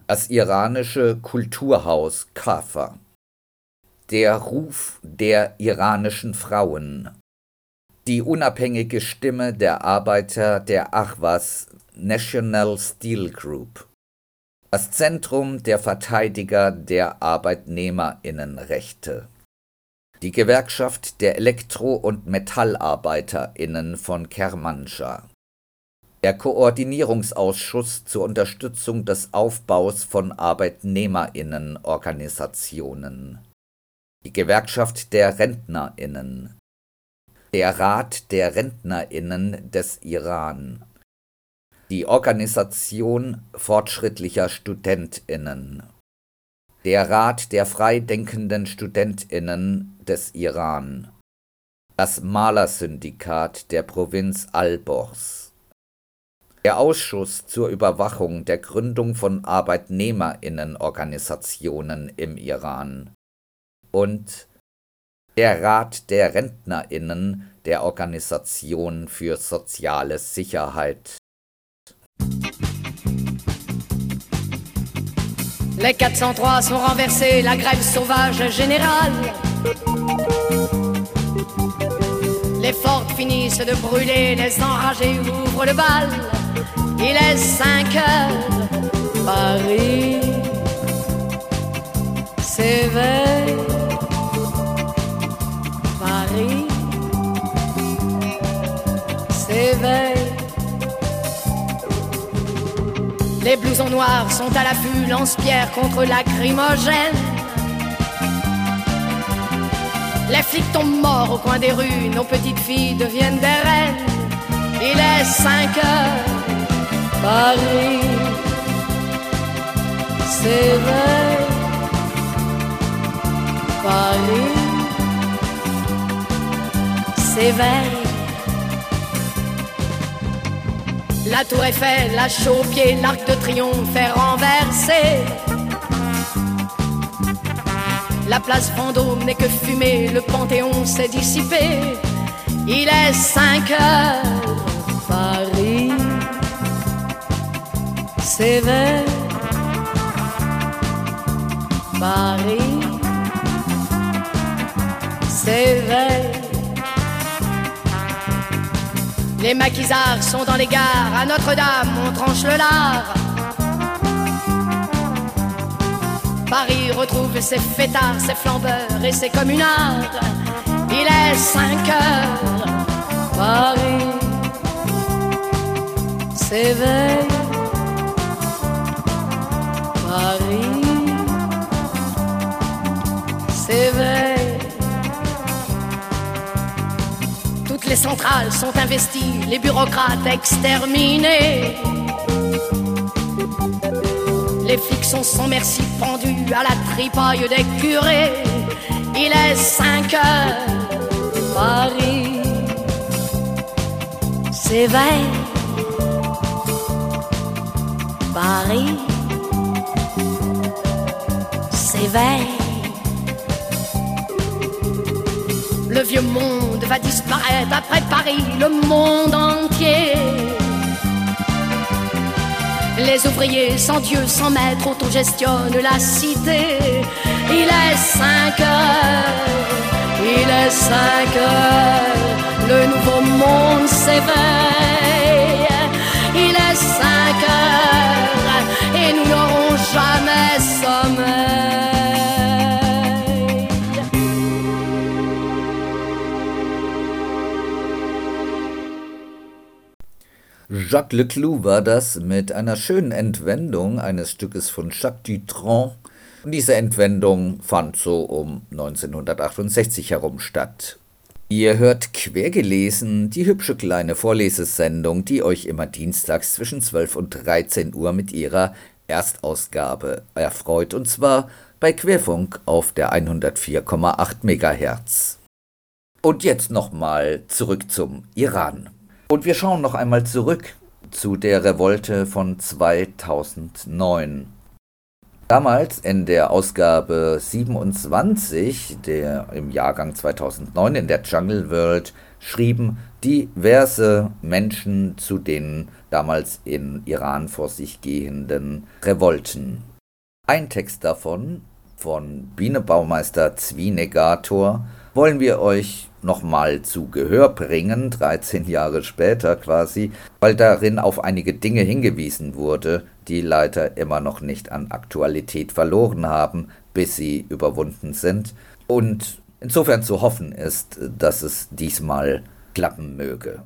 das iranische Kulturhaus Kafa, der Ruf der iranischen Frauen, die unabhängige Stimme der Arbeiter der Ahwas National Steel Group, das Zentrum der Verteidiger der Arbeitnehmerinnenrechte, die Gewerkschaft der Elektro- und Metallarbeiterinnen von Kermanschah, der Koordinierungsausschuss zur Unterstützung des Aufbaus von Arbeitnehmerinnenorganisationen, die Gewerkschaft der Rentnerinnen, der Rat der Rentnerinnen des Iran, die Organisation fortschrittlicher Studentinnen, der Rat der freidenkenden Studentinnen des Iran, das Malersyndikat der Provinz Albors, der Ausschuss zur Überwachung der Gründung von Arbeitnehmerinnenorganisationen im Iran. Und der Rat der Rentnerinnen der Organisation für soziale Sicherheit Les 403 sont renversés, la grève sauvage générale. Les fortes finissent de brûler, les enragés ouvrent le bal. Il est 5 heures, Paris s'éveille. Paris s'éveille. Blousons noirs sont à l'affût, lance-pierre contre lacrymogène. Les flics tombent morts au coin des rues, nos petites filles deviennent des reines. Il est 5 heures, Paris s'éveille. Paris s'éveille. La tour Eiffel, la chaux au pied, l'arc de triomphe est renversé. La place Vendôme n'est que fumée, le Panthéon s'est dissipé. Il est 5 heures, Paris s'éveille. Paris s'éveille. Les maquisards sont dans les gares, à Notre-Dame on tranche le lard. Paris retrouve ses fêtards, ses flambeurs et ses communards. Il est 5 heures, Paris s'éveille. Paris Les centrales sont investies, les bureaucrates exterminés. Les flics sont sans merci pendus à la tripaille des curés. Il est 5 heures, Paris s'éveille. Paris s'éveille. Le vieux monde va disparaître après Paris, le monde entier. Les ouvriers sans Dieu, sans maître, autogestionnent la cité. Il est 5 heures, il est 5 heures, le nouveau monde s'éveille. Il est 5 heures et nous n'aurons jamais Jacques Leclou war das mit einer schönen Entwendung eines Stückes von Jacques Dutronc. Und diese Entwendung fand so um 1968 herum statt. Ihr hört quergelesen die hübsche kleine Vorlesesendung, die euch immer dienstags zwischen 12 und 13 Uhr mit ihrer Erstausgabe erfreut, und zwar bei Querfunk auf der 104,8 MHz. Und jetzt nochmal zurück zum Iran. Und wir schauen noch einmal zurück zu der Revolte von 2009. Damals in der Ausgabe 27, der im Jahrgang 2009 in der Jungle World, schrieben diverse Menschen zu den damals in Iran vor sich gehenden Revolten. Ein Text davon, von Bienenbaumeister Zwienegator, wollen wir euch nochmal zu Gehör bringen, 13 Jahre später quasi, weil darin auf einige Dinge hingewiesen wurde, die leider immer noch nicht an Aktualität verloren haben, bis sie überwunden sind. Und insofern zu hoffen ist, dass es diesmal klappen möge.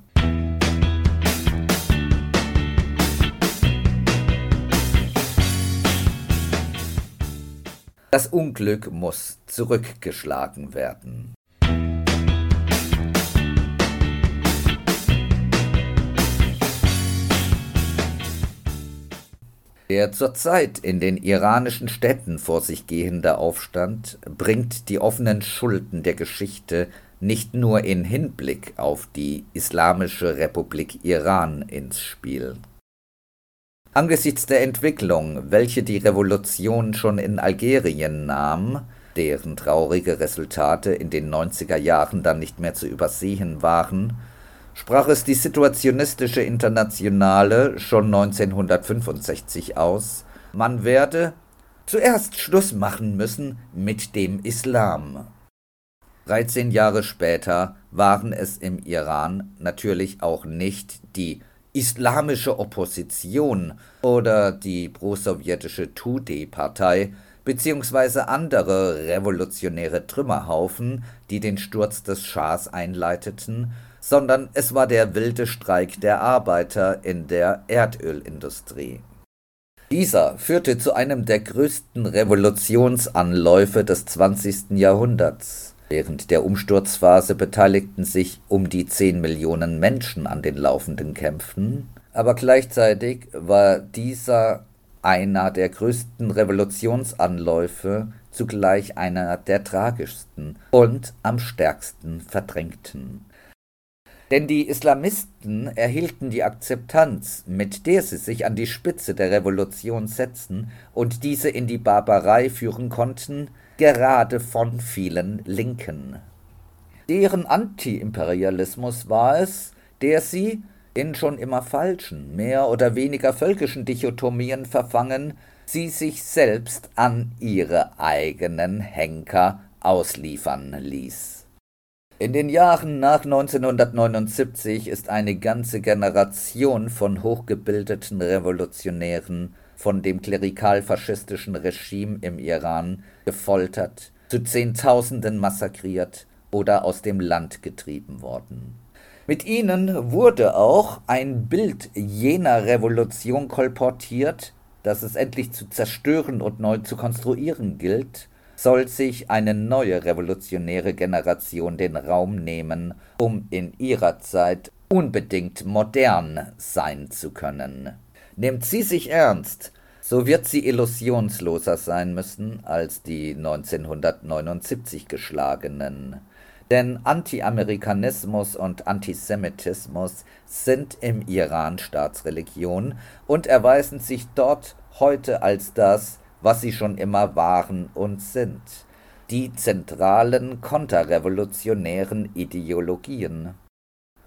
Das Unglück muss zurückgeschlagen werden. Der zurzeit in den iranischen Städten vor sich gehende Aufstand bringt die offenen Schulden der Geschichte nicht nur in Hinblick auf die Islamische Republik Iran ins Spiel. Angesichts der Entwicklung, welche die Revolution schon in Algerien nahm, deren traurige Resultate in den 90er Jahren dann nicht mehr zu übersehen waren, sprach es die Situationistische Internationale schon 1965 aus, man werde zuerst Schluss machen müssen mit dem Islam. 13 Jahre später waren es im Iran natürlich auch nicht die islamische Opposition oder die prosowjetische Tudeh-Partei beziehungsweise andere revolutionäre Trümmerhaufen, die den Sturz des Schahs einleiteten, sondern es war der wilde Streik der Arbeiter in der Erdölindustrie. Dieser führte zu einem der größten Revolutionsanläufe des 20. Jahrhunderts. Während der Umsturzphase beteiligten sich um die 10 Millionen Menschen an den laufenden Kämpfen, aber gleichzeitig war dieser einer der größten Revolutionsanläufe, zugleich einer der tragischsten und am stärksten verdrängten. Denn die Islamisten erhielten die Akzeptanz, mit der sie sich an die Spitze der Revolution setzen und diese in die Barbarei führen konnten, gerade von vielen Linken. Deren Antiimperialismus war es, der sie, in schon immer falschen, mehr oder weniger völkischen Dichotomien verfangen, sie sich selbst an ihre eigenen Henker ausliefern ließ. In den Jahren nach 1979 ist eine ganze Generation von hochgebildeten Revolutionären von dem klerikal-faschistischen Regime im Iran gefoltert, zu Zehntausenden massakriert oder aus dem Land getrieben worden. Mit ihnen wurde auch ein Bild jener Revolution kolportiert, das es endlich zu zerstören und neu zu konstruieren gilt, soll sich eine neue revolutionäre Generation den Raum nehmen, um in ihrer Zeit unbedingt modern sein zu können. Nimmt sie sich ernst, so wird sie illusionsloser sein müssen als die 1979 geschlagenen. Denn Anti-Amerikanismus und Antisemitismus sind im Iran Staatsreligion und erweisen sich dort heute als das was sie schon immer waren und sind, die zentralen konterrevolutionären Ideologien.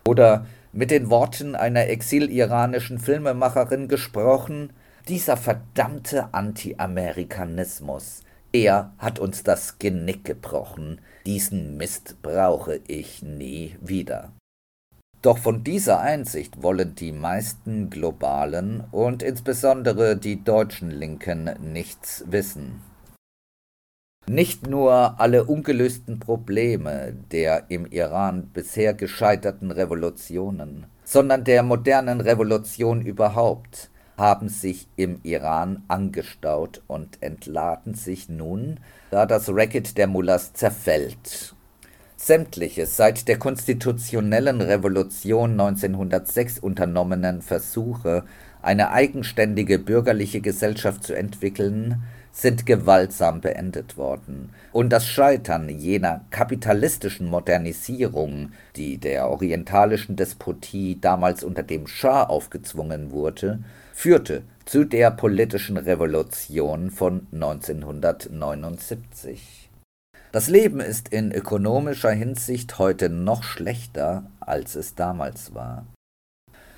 Oder mit den Worten einer exiliranischen Filmemacherin gesprochen, dieser verdammte Anti-Amerikanismus, er hat uns das Genick gebrochen, diesen Mist brauche ich nie wieder. Doch von dieser Einsicht wollen die meisten globalen und insbesondere die deutschen Linken nichts wissen. Nicht nur alle ungelösten Probleme der im Iran bisher gescheiterten Revolutionen, sondern der modernen Revolution überhaupt, haben sich im Iran angestaut und entladen sich nun, da das Racket der Mullahs zerfällt. Sämtliche seit der konstitutionellen Revolution 1906 unternommenen Versuche, eine eigenständige bürgerliche Gesellschaft zu entwickeln, sind gewaltsam beendet worden, und das Scheitern jener kapitalistischen Modernisierung, die der orientalischen Despotie damals unter dem Schah aufgezwungen wurde, führte zu der politischen Revolution von 1979. Das Leben ist in ökonomischer Hinsicht heute noch schlechter, als es damals war.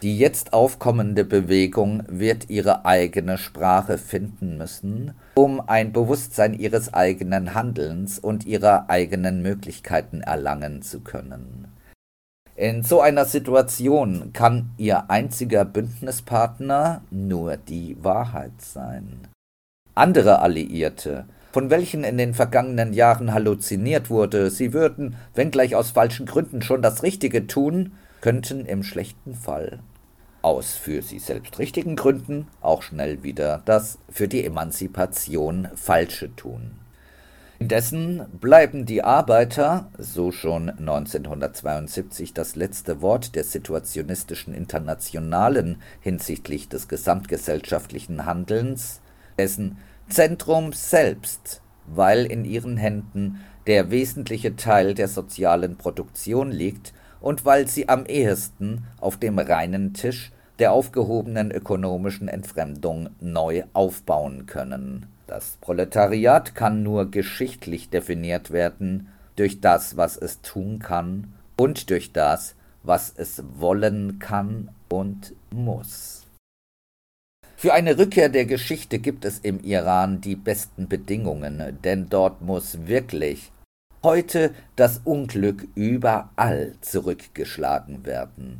Die jetzt aufkommende Bewegung wird ihre eigene Sprache finden müssen, um ein Bewusstsein ihres eigenen Handelns und ihrer eigenen Möglichkeiten erlangen zu können. In so einer Situation kann ihr einziger Bündnispartner nur die Wahrheit sein. Andere Alliierte, von welchen in den vergangenen Jahren halluziniert wurde, sie würden, wenngleich aus falschen Gründen, schon das Richtige tun, könnten im schlechten Fall aus für sie selbst richtigen Gründen auch schnell wieder das für die Emanzipation Falsche tun. Indessen bleiben die Arbeiter, so schon 1972 das letzte Wort der situationistischen Internationalen hinsichtlich des gesamtgesellschaftlichen Handelns, dessen Zentrum selbst, weil in ihren Händen der wesentliche Teil der sozialen Produktion liegt und weil sie am ehesten auf dem reinen Tisch der aufgehobenen ökonomischen Entfremdung neu aufbauen können. Das Proletariat kann nur geschichtlich definiert werden durch das, was es tun kann und durch das, was es wollen kann und muss. Für eine Rückkehr der Geschichte gibt es im Iran die besten Bedingungen, denn dort muss wirklich heute das Unglück überall zurückgeschlagen werden.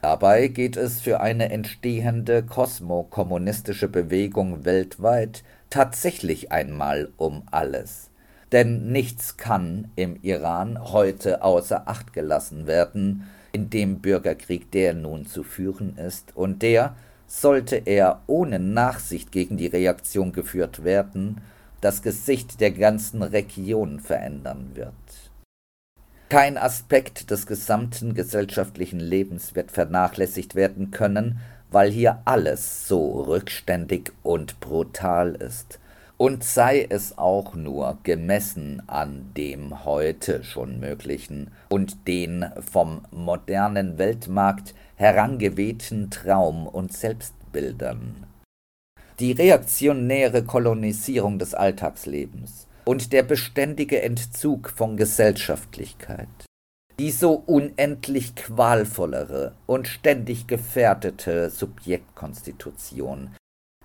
Dabei geht es für eine entstehende kosmokommunistische Bewegung weltweit tatsächlich einmal um alles. Denn nichts kann im Iran heute außer Acht gelassen werden, in dem Bürgerkrieg, der nun zu führen ist und der, sollte er ohne Nachsicht gegen die Reaktion geführt werden, das Gesicht der ganzen Region verändern wird. Kein Aspekt des gesamten gesellschaftlichen Lebens wird vernachlässigt werden können, weil hier alles so rückständig und brutal ist, und sei es auch nur gemessen an dem heute schon Möglichen und den vom modernen Weltmarkt herangewehten Traum- und Selbstbildern. Die reaktionäre Kolonisierung des Alltagslebens und der beständige Entzug von Gesellschaftlichkeit, die so unendlich qualvollere und ständig gefährdete Subjektkonstitution,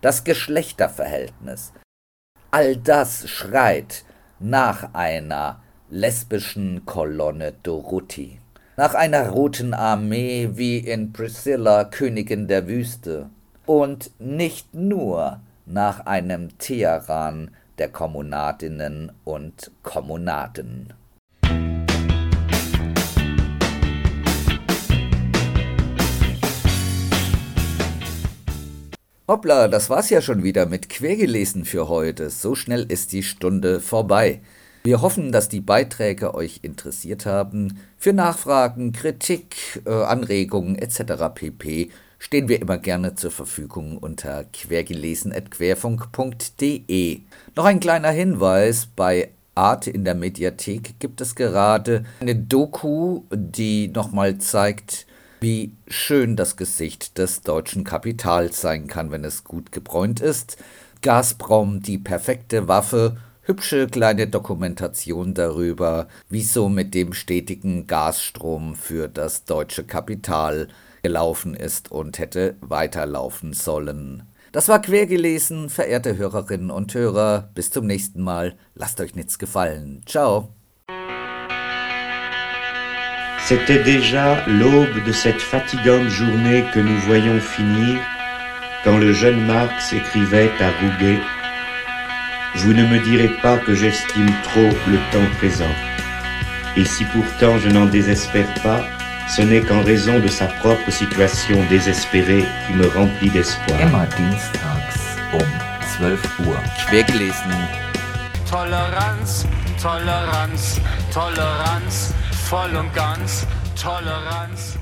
das Geschlechterverhältnis, all das schreit nach einer lesbischen Kolonne Dorothi, nach einer roten Armee wie in Priscilla, Königin der Wüste, und nicht nur nach einem Teheran der Kommunadinnen und Kommunaden. Hoppla, das war's ja schon wieder mit Quergelesen für heute. So schnell ist die Stunde vorbei. Wir hoffen, dass die Beiträge euch interessiert haben. Für Nachfragen, Kritik, äh, Anregungen etc. pp stehen wir immer gerne zur Verfügung unter quergelesen.querfunk.de. Noch ein kleiner Hinweis, bei Arte in der Mediathek gibt es gerade eine Doku, die nochmal zeigt, wie schön das Gesicht des deutschen Kapitals sein kann, wenn es gut gebräunt ist. Gazprom, die perfekte Waffe, hübsche kleine Dokumentation darüber, wieso mit dem stetigen Gasstrom für das deutsche Kapital gelaufen ist und hätte weiterlaufen sollen. Das war quergelesen, verehrte Hörerinnen und Hörer. Bis zum nächsten Mal. Lasst euch nichts gefallen. Ciao. C'était déjà l'aube de cette fatigante journée que nous voyons finir quand le jeune Marx écrivait à Rouget Vous ne me direz pas que j'estime trop le temps présent. Et si pourtant je n'en désespère pas, Ce n'est qu'en raison de sa propre situation désespérée qui me remplit d'espoir. Immer dienstags um 12 Uhr. Quergelesen. Toleranz, Toleranz, Toleranz, voll und ganz, Toleranz.